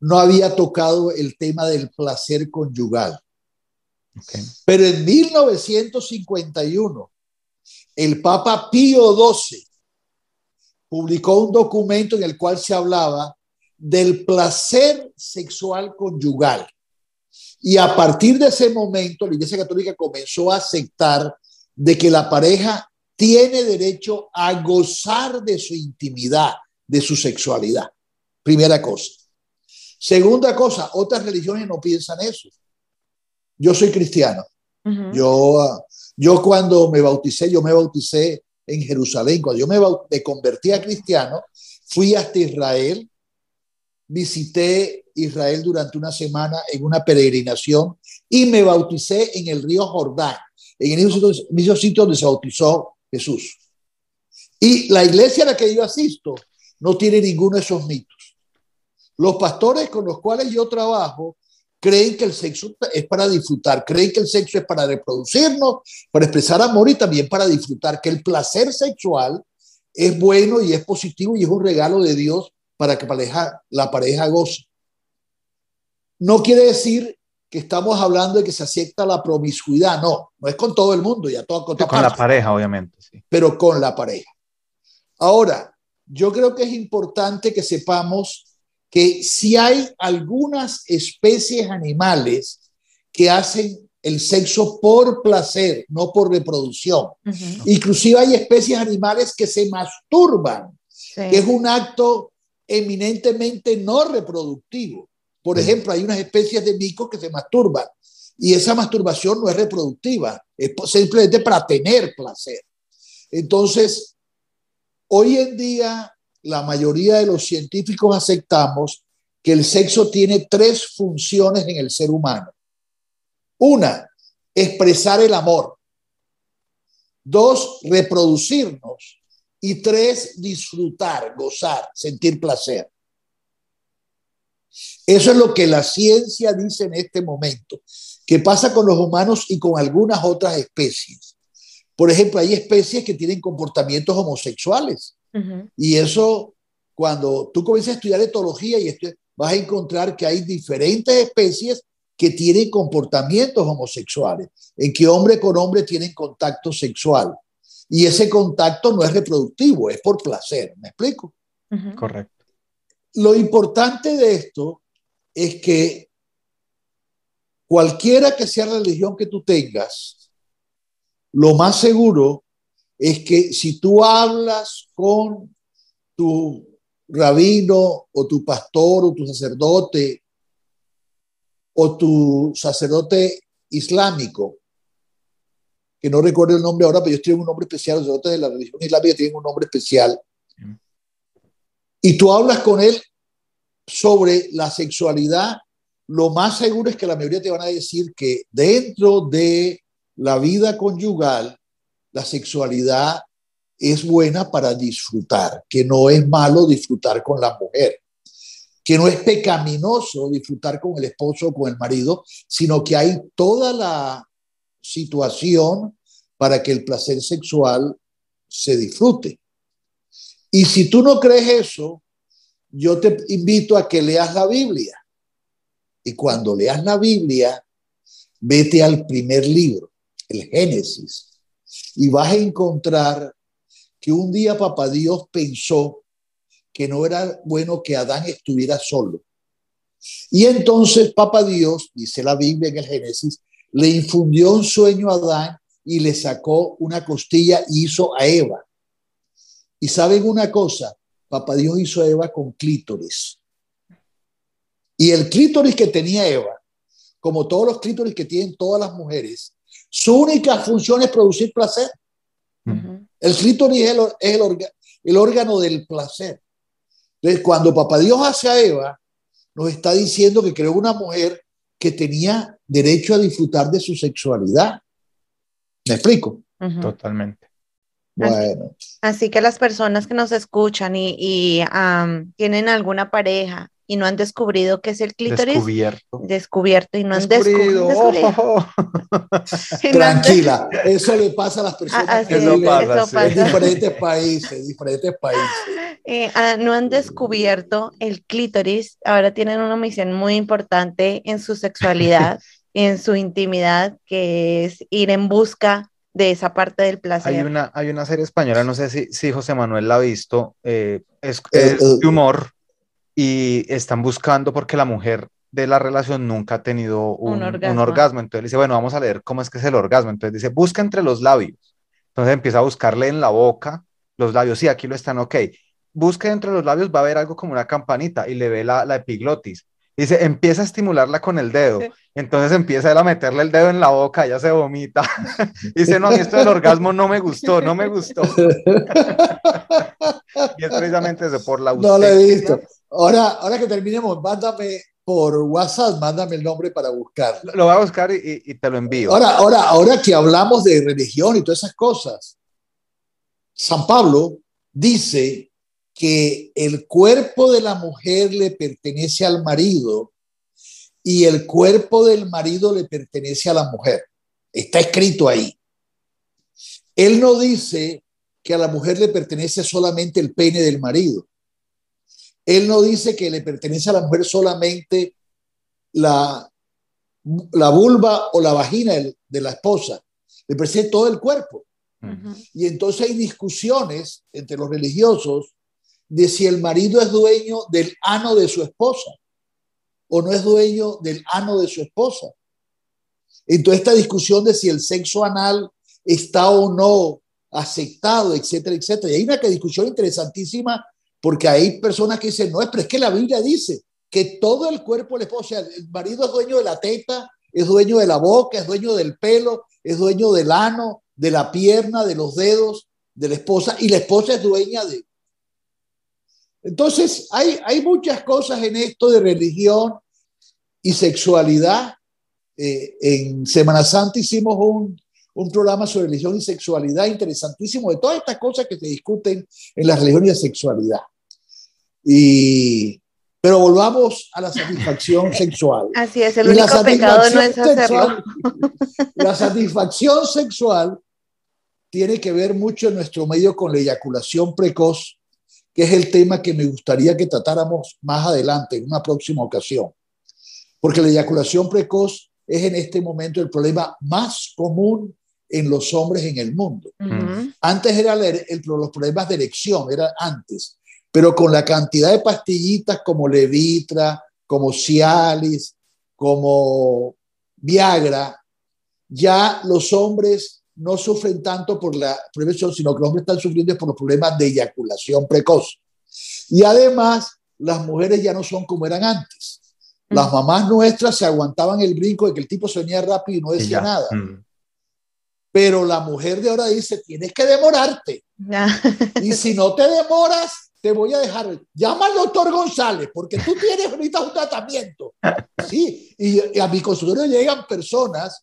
no había tocado el tema del placer conyugal. Pero en 1951, el Papa Pío XII publicó un documento en el cual se hablaba del placer sexual conyugal. Y a partir de ese momento, la Iglesia Católica comenzó a aceptar de que la pareja tiene derecho a gozar de su intimidad, de su sexualidad. Primera cosa. Segunda cosa, otras religiones no piensan eso. Yo soy cristiano. Ujú. Yo, ah, yo cuando me bauticé, yo me bauticé en Jerusalén. Cuando yo me convertí a cristiano, fui hasta Israel, visité Israel durante una semana en una peregrinación y me bauticé en el río Jordán, en el mismo sitio, mismo sitio donde se bautizó Jesús. Y la iglesia a la que yo asisto no tiene ninguno de esos mitos. Los pastores con los cuales yo trabajo creen que el sexo es para disfrutar, creen que el sexo es para reproducirnos, para expresar amor y también para disfrutar, que el placer sexual es bueno y es positivo y es un regalo de Dios para que pareja- la pareja goce. No quiere decir que estamos hablando de que se acepta la promiscuidad, no, no es con todo el mundo, ya todo con, Sí, con la pareja, obviamente, sí. pero con la pareja. Ahora, yo creo que es importante que sepamos que si hay algunas especies animales que hacen el sexo por placer, no por reproducción. Ujú. Inclusive hay especies animales que se masturban, Sí. que es un acto eminentemente no reproductivo. Por ejemplo, hay unas especies de micos que se masturban y esa masturbación no es reproductiva, es simplemente para tener placer. Entonces, hoy en día la mayoría de los científicos aceptamos que el sexo tiene tres funciones en el ser humano. Una, expresar el amor. Dos, reproducirnos. Y tres, disfrutar, gozar, sentir placer. Eso es lo que la ciencia dice en este momento, que pasa con los humanos y con algunas otras especies. Por ejemplo, hay especies que tienen comportamientos homosexuales. Y eso, cuando tú comienzas a estudiar etología y estu- vas a encontrar que hay diferentes especies que tienen comportamientos homosexuales, en que hombre con hombre tienen contacto sexual. Y ese contacto no es reproductivo, es por placer. ¿Me explico? Correcto. Lo importante de esto es que cualquiera que sea la religión que tú tengas, lo más seguro es que si tú hablas con tu rabino o tu pastor o tu sacerdote o tu sacerdote islámico, que no recuerdo el nombre ahora, pero ellos tienen un nombre especial, los sacerdotes de la religión islámica tienen un nombre especial, y tú hablas con él sobre la sexualidad, lo más seguro es que la mayoría te van a decir que dentro de la vida conyugal, la sexualidad es buena para disfrutar, que no es malo disfrutar con la mujer, que no es pecaminoso disfrutar con el esposo o con el marido, sino que hay toda la situación para que el placer sexual se disfrute. Y si tú no crees eso, yo te invito a que leas la Biblia. Y cuando leas la Biblia, vete al primer libro, el Génesis, y vas a encontrar que un día Papá Dios pensó que no era bueno que Adán estuviera solo. Y entonces Papá Dios, dice la Biblia en el Génesis, le infundió un sueño a Adán y le sacó una costilla y hizo a Eva. Y saben una cosa, Papá Dios hizo a Eva con clítoris. Y el clítoris que tenía Eva, como todos los clítoris que tienen todas las mujeres, su única función es producir placer. El clítoris es, el, el, órgano del placer. Entonces, cuando Papá Dios hace a Eva, nos está diciendo que creó una mujer que tenía derecho a disfrutar de su sexualidad. ¿Me explico? Totalmente. Bueno. Así, que las personas que nos escuchan y, tienen alguna pareja y no han descubrido qué es el clítoris. Descubierto. Descubierto y no han descubierto. Tranquila, eso le pasa a las personas que viven en diferentes países, diferentes países. Eh, ah, no han descubierto el clítoris, ahora tienen una misión muy importante en su sexualidad, en su intimidad, que es ir en busca de esa parte del placer. Hay una, hay una serie española, no sé si, si José Manuel la ha visto, eh, es, eh, de humor y están buscando porque la mujer de la relación nunca ha tenido un, orgasmo. Entonces dice, bueno, vamos a leer cómo es que es el orgasmo. Entonces dice, busca entre los labios. Entonces empieza a buscarle en la boca los labios. Sí, aquí lo están, ok. Busca entre los labios, va a haber algo como una campanita y le ve la, la epiglotis. Dice, empieza a estimularla con el dedo. Entonces empieza él a meterle el dedo en la boca, ella se vomita. Dice, no, esto del orgasmo no me gustó, no me gustó. y es precisamente eso, por la No lo he visto. Ahora, ahora que terminemos, mándame por WhatsApp, mándame el nombre para buscar. Lo voy a buscar y, y, te lo envío. Ahora, ahora, ahora que hablamos de religión y todas esas cosas, San Pablo dice que el cuerpo de la mujer le pertenece al marido y el cuerpo del marido le pertenece a la mujer. Está escrito ahí. Él no dice que a la mujer le pertenece solamente el pene del marido. Él no dice que le pertenece a la mujer solamente la, la vulva o la vagina de la esposa. Le pertenece todo el cuerpo. Y entonces hay discusiones entre los religiosos de si el marido es dueño del ano de su esposa o no es dueño del ano de su esposa. Entonces, esta discusión de si el sexo anal está o no aceptado, etcétera, etcétera. Y hay una discusión interesantísima porque hay personas que dicen, no, pero es que la Biblia dice que todo el cuerpo de la esposa, el marido es dueño de la teta, es dueño de la boca, es dueño del pelo, es dueño del ano, de la pierna, de los dedos de la esposa, y la esposa es dueña de, entonces, hay, hay muchas cosas en esto de religión y sexualidad. Eh, en Semana Santa hicimos un, un, programa sobre religión y sexualidad interesantísimo, de todas estas cosas que se discuten en la religión y la sexualidad. Y, pero volvamos a la satisfacción sexual. Así es, el único pecado no es hacerlo. la satisfacción sexual tiene que ver mucho en nuestro medio con la eyaculación precoz que es el tema que me gustaría que tratáramos más adelante, en una próxima ocasión. Porque la eyaculación precoz es en este momento el problema más común en los hombres en el mundo. Antes era los problemas de erección, era antes, pero con la cantidad de pastillitas como Levitra, como Cialis, como Viagra, ya los hombres no sufren tanto por la prevención, sino que los hombres están sufriendo por los problemas de eyaculación precoz. Y además, las mujeres ya no son como eran antes. Las mamás nuestras se aguantaban el brinco de que el tipo venía rápido y no decía nada. Mm. Pero la mujer de ahora dice, tienes que demorarte. Y si no te demoras, te voy a dejar. Llama al doctor González, porque tú tienes ahorita un tratamiento. Sí, y, y a mi consultorio llegan personas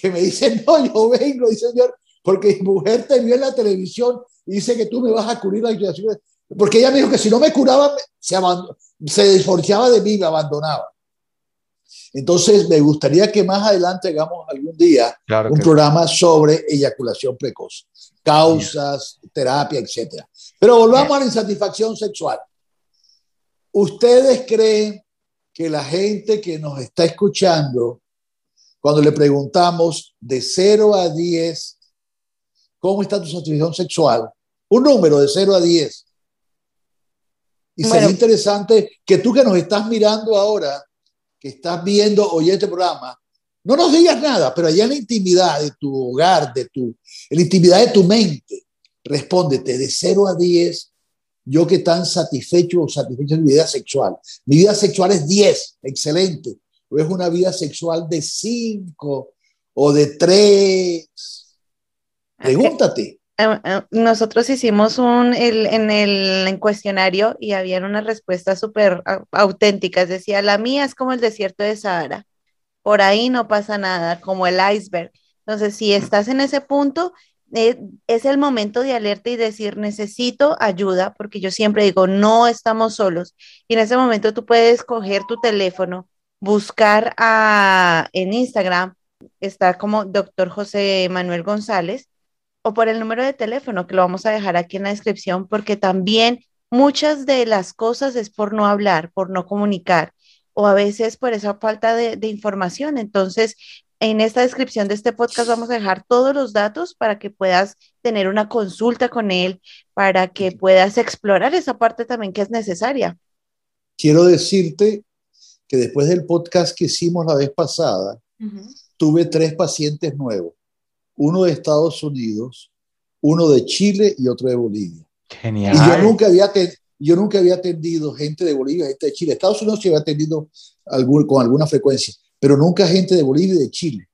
que me dicen, no, yo vengo, dice señor, porque mi mujer te vio en la televisión y dice que tú me vas a curar la situación. Porque ella me dijo que si no me curaba, se, se divorciaba de mí, me abandonaba. Entonces, me gustaría que más adelante hagamos algún día Claro un sí. programa sobre eyaculación precoz, causas, terapia, etcétera. Pero volvamos a la insatisfacción sexual. ¿Ustedes creen que la gente que nos está escuchando, cuando le preguntamos de 0 a 10, ¿cómo está tu satisfacción sexual? Un número de 0 a 10. Y sería interesante que tú que nos estás mirando ahora, que estás viendo, oye este programa, no nos digas nada, pero allá en la intimidad de tu hogar, de tu, en la intimidad de tu mente, respóndete de 0 a 10, yo que tan satisfecho o satisfecho de mi vida sexual. Mi vida sexual es 10, excelente. O es una vida sexual de 5 o de 3. Pregúntate. Eh, eh, Nosotros hicimos un, el, en el cuestionario y habían unas respuestas súper au- auténticas. Decía, la mía es como el desierto de Sahara. Por ahí no pasa nada, como el iceberg. Entonces, si estás en ese punto, eh, es el momento de alerta y decir, necesito ayuda, porque yo siempre digo, no estamos solos. Y en ese momento tú puedes coger tu teléfono, buscar en Instagram, está como doctor José Manuel González, o por el número de teléfono que lo vamos a dejar aquí en la descripción, porque también muchas de las cosas es por no hablar, por no comunicar, o a veces por esa falta de información. Entonces, en esta descripción de este podcast vamos a dejar todos los datos para que puedas tener una consulta con él, para que puedas explorar esa parte también que es necesaria. Quiero decirte que después del podcast que hicimos la vez pasada, tuve tres pacientes nuevos, uno de Estados Unidos, uno de Chile y otro de Bolivia. Genial. Y yo nunca había, yo nunca había atendido gente de Bolivia, gente de Chile. Estados Unidos sí había atendido algún- con alguna frecuencia, pero nunca gente de Bolivia y de Chile.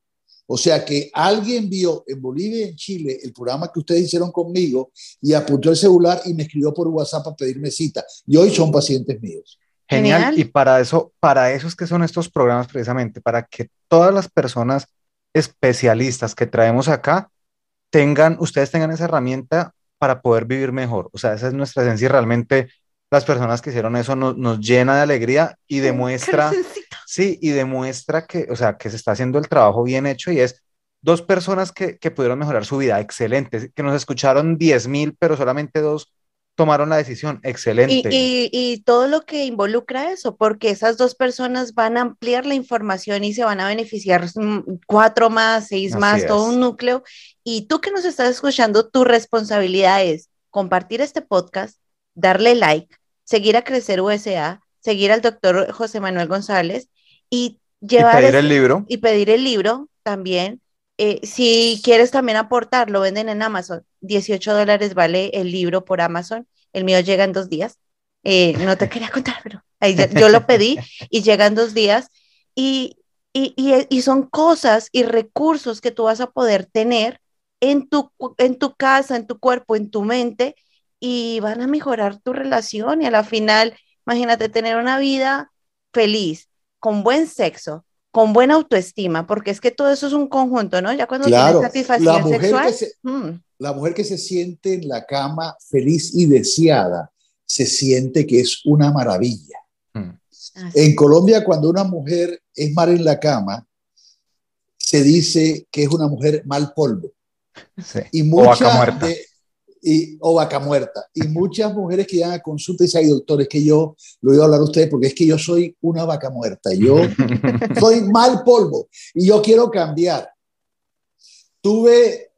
O sea que alguien vio en Bolivia y en Chile el programa que ustedes hicieron conmigo y apuntó el celular y me escribió por WhatsApp para pedirme cita. Y hoy son pacientes míos. Genial. Genial. Y para eso, para eso es que son estos programas precisamente, para que todas las personas especialistas que traemos acá tengan, ustedes tengan esa herramienta para poder vivir mejor. O sea, esa es nuestra esencia y realmente las personas que hicieron eso nos, nos llena de alegría y demuestra, sí, y demuestra que, o sea, que se está haciendo el trabajo bien hecho y es dos personas que, que pudieron mejorar su vida, excelente, que nos escucharon 10 mil, pero solamente dos tomaron la decisión, excelente. y- y todo lo que involucra eso, porque esas dos personas van a ampliar la información y se van a beneficiar mm, cuatro más, seis Así más, todo un núcleo. Y tú que nos estás escuchando, tu responsabilidad es compartir este podcast, darle like, seguir a Crecer USA, seguir al doctor José Manuel González y Y llevar pedir el libro. y pedir el libro también. Eh, si quieres también aportar, lo venden en Amazon. 18 dólares vale el libro por Amazon. El mío llega en dos días. Eh, no te quería contar, pero ahí ya- yo lo pedí y llega en dos días. Y, y, y- y son cosas y recursos que tú vas a poder tener en tu, en tu casa, en tu cuerpo, en tu mente y van a mejorar tu relación y a la final, imagínate tener una vida feliz, con buen sexo, con buena autoestima, porque es que todo eso es un conjunto, ¿no? Ya cuando Claro, tienes satisfacción la mujer, sexual, que se, mm, la mujer que se siente en la cama feliz y deseada, se siente que es una maravilla. Mm. así. En Colombia, cuando una mujer es mal en la cama, se dice que es una mujer mal polvo. Sí. Y O vaca muchas muerta. de- y, o vaca muerta. Y muchas mujeres que llegan a consulta y dicen, ay, doctor, es que yo, lo voy a hablar a ustedes porque es que yo soy una vaca muerta. Yo soy mal polvo y yo quiero cambiar. Tuve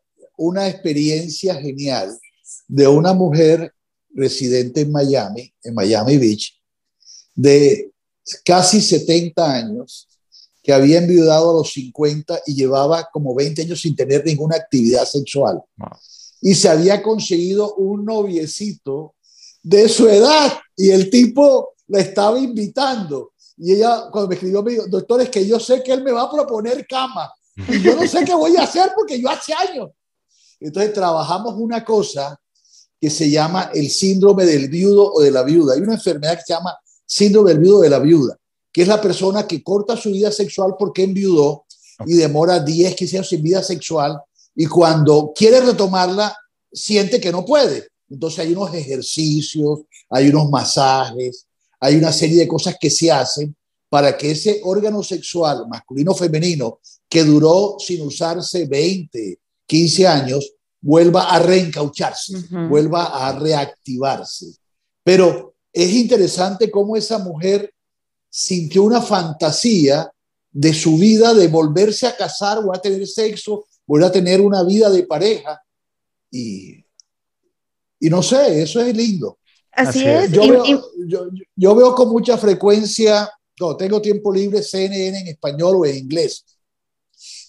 una experiencia genial de una mujer residente en Miami, en Miami Beach, de casi 70 años, que había enviudado a los 50 y llevaba como 20 años sin tener ninguna actividad sexual. Wow. Y se había conseguido un noviecito de su edad y el tipo la estaba invitando. Y ella, cuando me escribió, me dijo, doctor, es que yo sé que él me va a proponer cama. Y yo no sé qué voy a hacer porque yo hace años. Entonces trabajamos una cosa que se llama el síndrome del viudo o de la viuda. Hay una enfermedad que se llama síndrome del viudo o de la viuda, que es la persona que corta su vida sexual porque enviudó y demora 10, 15 años sin vida sexual y cuando quiere retomarla siente que no puede. Entonces hay unos ejercicios, hay unos masajes, hay una serie de cosas que se hacen para que ese órgano sexual masculino o femenino que duró sin usarse 20, 15 años, vuelva a reencaucharse, vuelva a reactivarse. Pero es interesante cómo esa mujer sintió una fantasía de su vida de volverse a casar o a tener sexo, volver a tener una vida de pareja. Y, y no sé, eso es lindo. Así, es. Yo, veo, yo, veo, con mucha frecuencia, no, tengo tiempo libre, CNN en español o en inglés.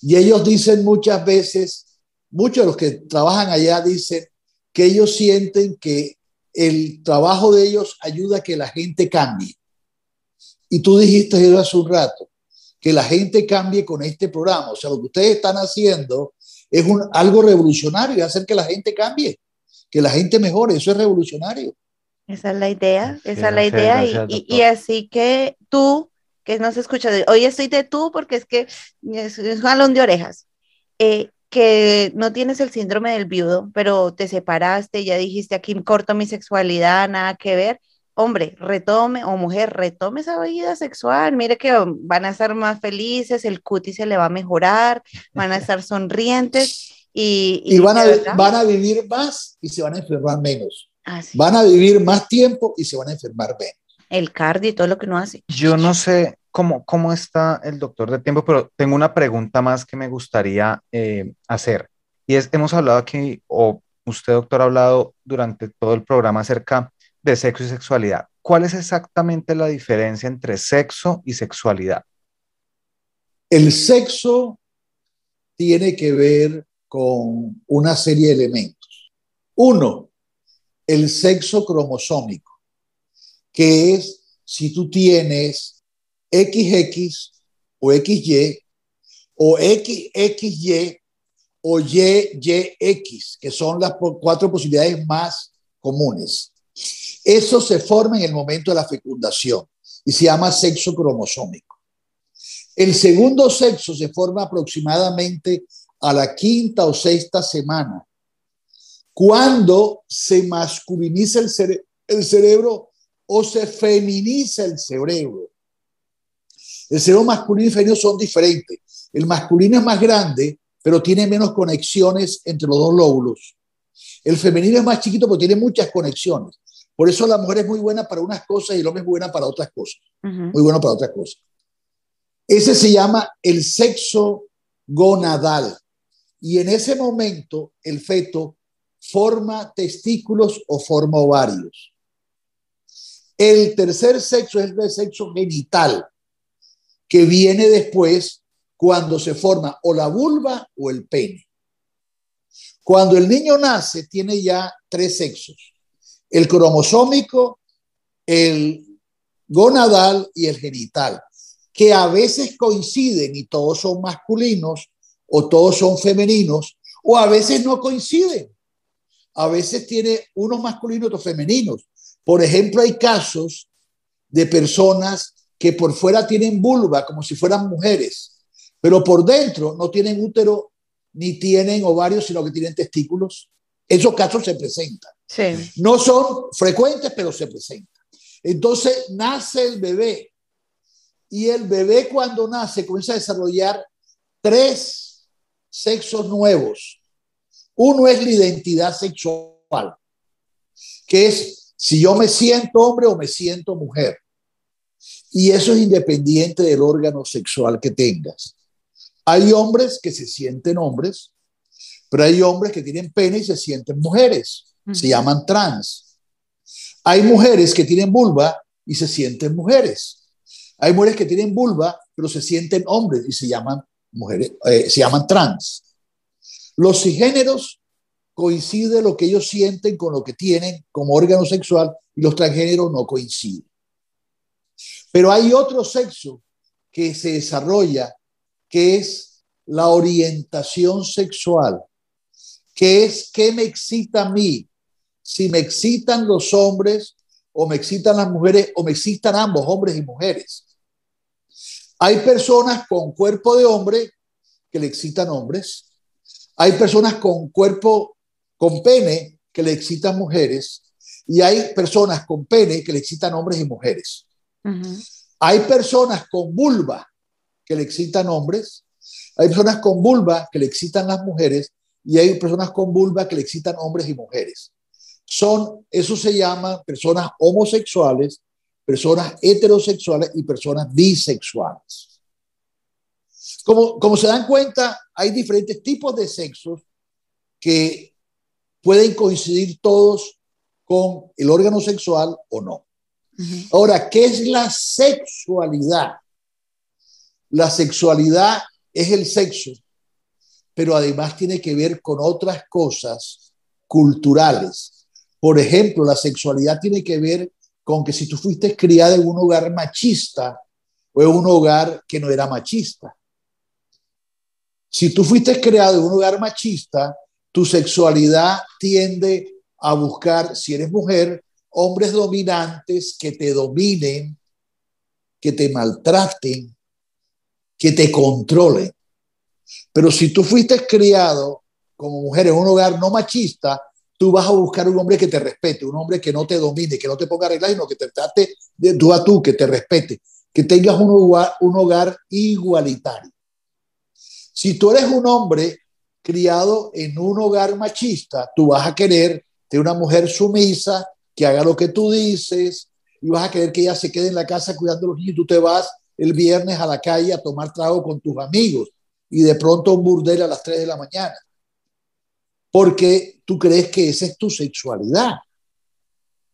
Y ellos dicen muchas veces, muchos de los que trabajan allá dicen que ellos sienten que el trabajo de ellos ayuda a que la gente cambie. Y tú dijiste eso hace un rato, que la gente cambie con este programa. O sea, lo que ustedes están haciendo es un, algo revolucionario, y hacer que la gente cambie, que la gente mejore. Eso es revolucionario. Esa es la idea, esa es la idea. y, así que tú, que no se escucha, hoy estoy de tú porque es que es, un jalón de orejas, eh, que no tienes el síndrome del viudo, pero te separaste, ya dijiste aquí corto mi sexualidad, nada que ver. Hombre, retome o mujer, retome esa vida sexual. Mire que van a estar más felices, el cutis se le va a mejorar, van a estar sonrientes y, y, van, a, van a vivir más y se van a enfermar menos. Van a vivir más tiempo y se van a enfermar menos. El cardio y todo lo que no hace. Yo no sé cómo, cómo está el doctor de tiempo, pero tengo una pregunta más que me gustaría eh, hacer. Y es, hemos hablado aquí, o usted, doctor, ha hablado durante todo el programa acerca de sexo y sexualidad. ¿Cuál es exactamente la diferencia entre sexo y sexualidad? El sexo tiene que ver con una serie de elementos. Uno, el sexo cromosómico, que es si tú tienes XX o XY o XXY o YYX, que son las cuatro posibilidades más comunes. Eso se forma en el momento de la fecundación y se llama sexo cromosómico. El segundo sexo se forma aproximadamente a la quinta o sexta semana cuando se masculiniza el, el cerebro o se feminiza el cerebro. El cerebro masculino y femenino son diferentes. El masculino es más grande, pero tiene menos conexiones entre los dos lóbulos. El femenino es más chiquito, pero tiene muchas conexiones. Por eso la mujer es muy buena para unas cosas y el hombre es buena para otras cosas. Muy bueno para otras cosas. Ese se llama el sexo gonadal. Y en ese momento el feto forma testículos o forma ovarios. El tercer sexo es el sexo genital, que viene después cuando se forma o la vulva o el pene. Cuando el niño nace, tiene ya tres sexos, el cromosómico, el gonadal y el genital, que a veces coinciden y todos son masculinos o todos son femeninos, o a veces no coinciden a veces tiene unos masculinos y otros femeninos. Por ejemplo, hay casos de personas que por fuera tienen vulva como si fueran mujeres, pero por dentro no tienen útero ni tienen ovarios, sino que tienen testículos. Esos casos se presentan. No son frecuentes, pero se presentan. Entonces nace el bebé y el bebé cuando nace comienza a desarrollar tres sexos nuevos uno es la identidad sexual, que es si yo me siento hombre o me siento mujer. Y eso es independiente del órgano sexual que tengas. Hay hombres que se sienten hombres, pero hay hombres que tienen pene y se sienten mujeres. Se llaman trans. Hay mujeres que tienen vulva y se sienten mujeres. Hay mujeres que tienen vulva, pero se sienten hombres y se llaman mujeres, eh, se llaman trans. Los cisgéneros coincide lo que ellos sienten con lo que tienen como órgano sexual y los transgéneros no coinciden. Pero hay otro sexo que se desarrolla, que es la orientación sexual, que es qué me excita a mí, si me excitan los hombres o me excitan las mujeres o me excitan ambos, hombres y mujeres. Hay personas con cuerpo de hombre que le excitan hombres. Hay personas con cuerpo, con pene, que le excitan mujeres. Y hay personas con pene que le excitan hombres y mujeres. Hay personas con vulva que le excitan hombres. Hay personas con vulva que le excitan las mujeres. Y hay personas con vulva que le excitan hombres y mujeres. Son, eso se llama personas homosexuales personas heterosexuales y personas bisexuales. Como, como se dan cuenta, hay diferentes tipos de sexos que pueden coincidir todos con el órgano sexual o no. Ahora, ¿qué es la sexualidad? La sexualidad es el sexo, pero además tiene que ver con otras cosas culturales. Por ejemplo, la sexualidad tiene que ver con que si tú fuiste criada en un hogar machista o en un hogar que no era machista. Si tú fuiste criado en un hogar machista, tu sexualidad tiende a buscar, si eres mujer, hombres dominantes que te dominen, que te maltraten, que te controlen. Pero si tú fuiste criado como mujer en un hogar no machista, tú vas a buscar un hombre que te respete, un hombre que no te domine, que no te ponga reglas, sino que te trate de tú a tú, que te respete, que tengas un hogar, un hogar igualitario. Si tú eres un hombre criado en un hogar machista, tú vas a querer de una mujer sumisa, que haga lo que tú dices, y vas a querer que ella se quede en la casa cuidando a los niños, y tú te vas el viernes a la calle a tomar trago con tus amigos, y de pronto un burdel a las 3 de la mañana porque tú crees que esa es tu sexualidad.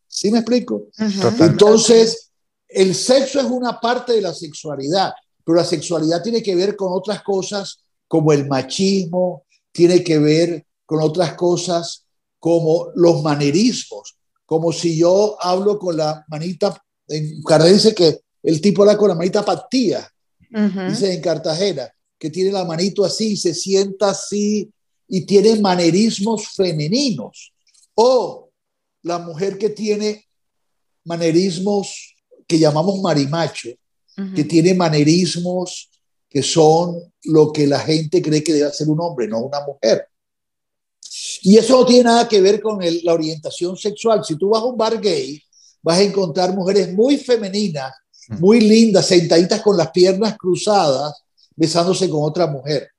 ¿Sí me explico? Entonces, el sexo es una parte de la sexualidad, pero la sexualidad tiene que ver con otras cosas como el machismo, tiene que ver con otras cosas como los manerismos, como si yo hablo con la manita, en dice que el tipo habla con la manita patía, dice en Cartagena, que tiene la manito así, se sienta así, y tiene manerismos femeninos. O la mujer que tiene manerismos que llamamos marimacho, que tiene manerismos que son lo que la gente cree que debe ser un hombre, no una mujer. Y eso no tiene nada que ver con la orientación sexual. Si tú vas a un bar gay, vas a encontrar mujeres muy femeninas, muy lindas, sentaditas con las piernas cruzadas, besándose con otra mujer.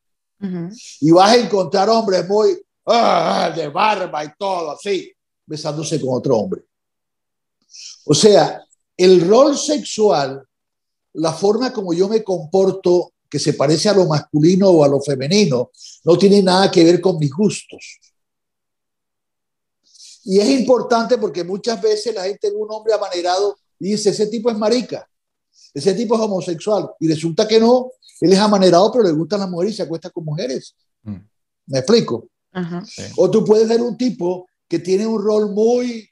Y vas a encontrar hombres muy ah, de barba y todo así, besándose con otro hombre. O sea, el rol sexual, la forma como yo me comporto, que se parece a lo masculino o a lo femenino, no tiene nada que ver con mis gustos. Y es importante porque muchas veces la gente un hombre amanerado y dice, ese tipo es marica, ese tipo es homosexual. Y resulta que no, él es amanerado, pero le gustan las mujeres y se acuesta con mujeres. Mm. ¿Me explico? O tú puedes ver un tipo que tiene un rol muy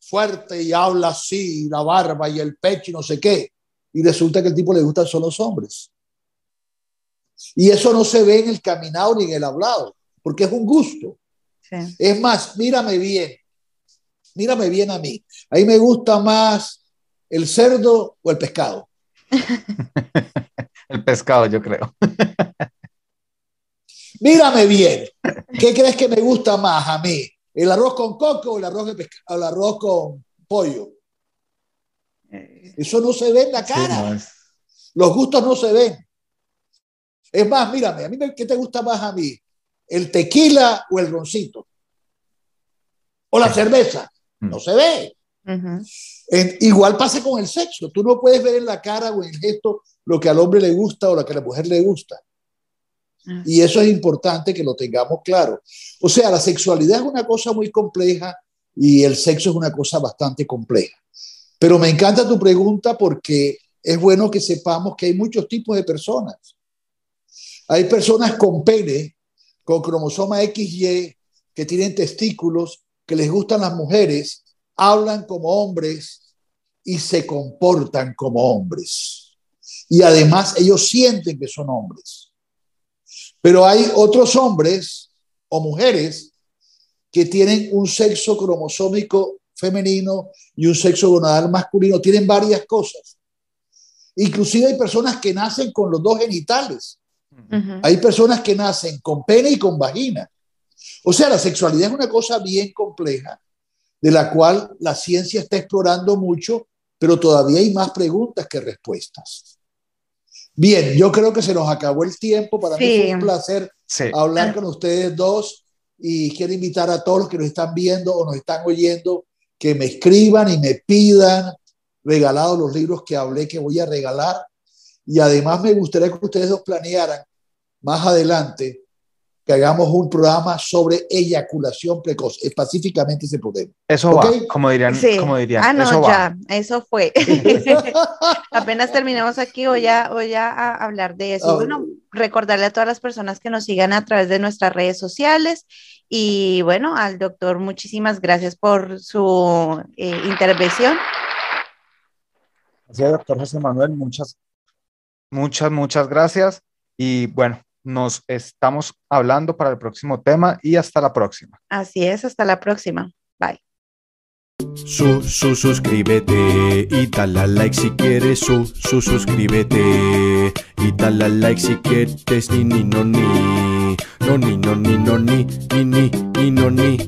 fuerte y habla así, la barba y el pecho y no sé qué, y resulta que el tipo le gustan solo los hombres. Y eso no se ve en el caminado ni en el hablado, porque es un gusto. Es más, mírame bien, mírame bien a mí. A mí me gusta más el cerdo o el pescado. El pescado, yo creo. Mírame bien. ¿Qué crees que me gusta más a mí? ¿El arroz con coco o el arroz, el arroz con pollo? Eso no se ve en la cara. Los gustos no se ven. Es más, mírame, a mí ¿qué te gusta más a mí? ¿El tequila o el roncito? ¿O la cerveza? No se ve igual pasa con el sexo. Tú no puedes ver en la cara o en el gesto lo que al hombre le gusta o lo que a la mujer le gusta. Ah. Y eso es importante que lo tengamos claro. O sea, la sexualidad es una cosa muy compleja y el sexo es una cosa bastante compleja. Pero me encanta tu pregunta porque es bueno que sepamos que hay muchos tipos de personas. Hay personas con pene, con cromosoma XY, que tienen testículos, que les gustan las mujeres hablan como hombres, y se comportan como hombres. Y además ellos sienten que son hombres. Pero hay otros hombres o mujeres que tienen un sexo cromosómico femenino y un sexo gonadal masculino, tienen varias cosas. Inclusive hay personas que nacen con los dos genitales. Hay personas que nacen con pene y con vagina. O sea, la sexualidad es una cosa bien compleja, de la cual la ciencia está explorando mucho, pero todavía hay más preguntas que respuestas. Bien, yo creo que se nos acabó el tiempo. Para mí fue un placer hablar con ustedes dos y quiero invitar a todos los que nos están viendo o nos están oyendo que me escriban y me pidan regalados los libros que hablé que voy a regalar. Y además me gustaría que ustedes dos planearan más adelante que hagamos un programa sobre eyaculación precoz, específicamente ese problema. Eso va, como dirían, como dirían. Ah, no, ya, eso fue. Apenas terminamos aquí, voy a, voy a hablar de eso. Ah. bueno, recordarle a todas las personas que nos sigan a través de nuestras redes sociales y bueno, al doctor, muchísimas gracias por su eh, intervención. Gracias, doctor José Manuel, muchas, muchas, muchas gracias. Y bueno, nos estamos hablando para el próximo tema y hasta la próxima. Así es, hasta la próxima. Bye. Su, su, suscríbete y dale like si quieres. Su, su, suscríbete y dale like si quieres. Ni, ni, no, ni. No, ni, no, ni, no, ni, ni, ni, ni, no, ni.